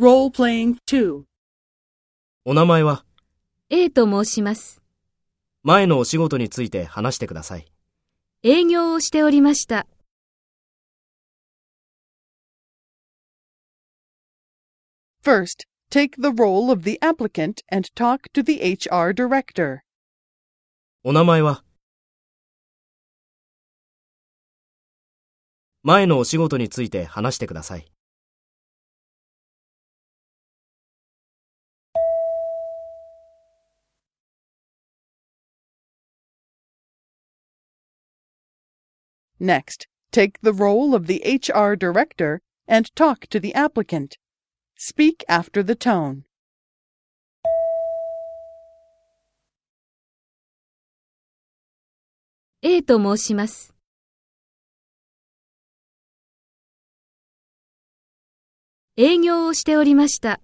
Role-playing 2. お名前は A と申します。前のお仕事について話してください。営業をしておりました。First, take the role of the applicant and talk to the HR director. お名前は前のお仕事について話してください。Next, take the role of the HR director and talk to the applicant. Speak after the tone. 'A と申します。営業をしておりました。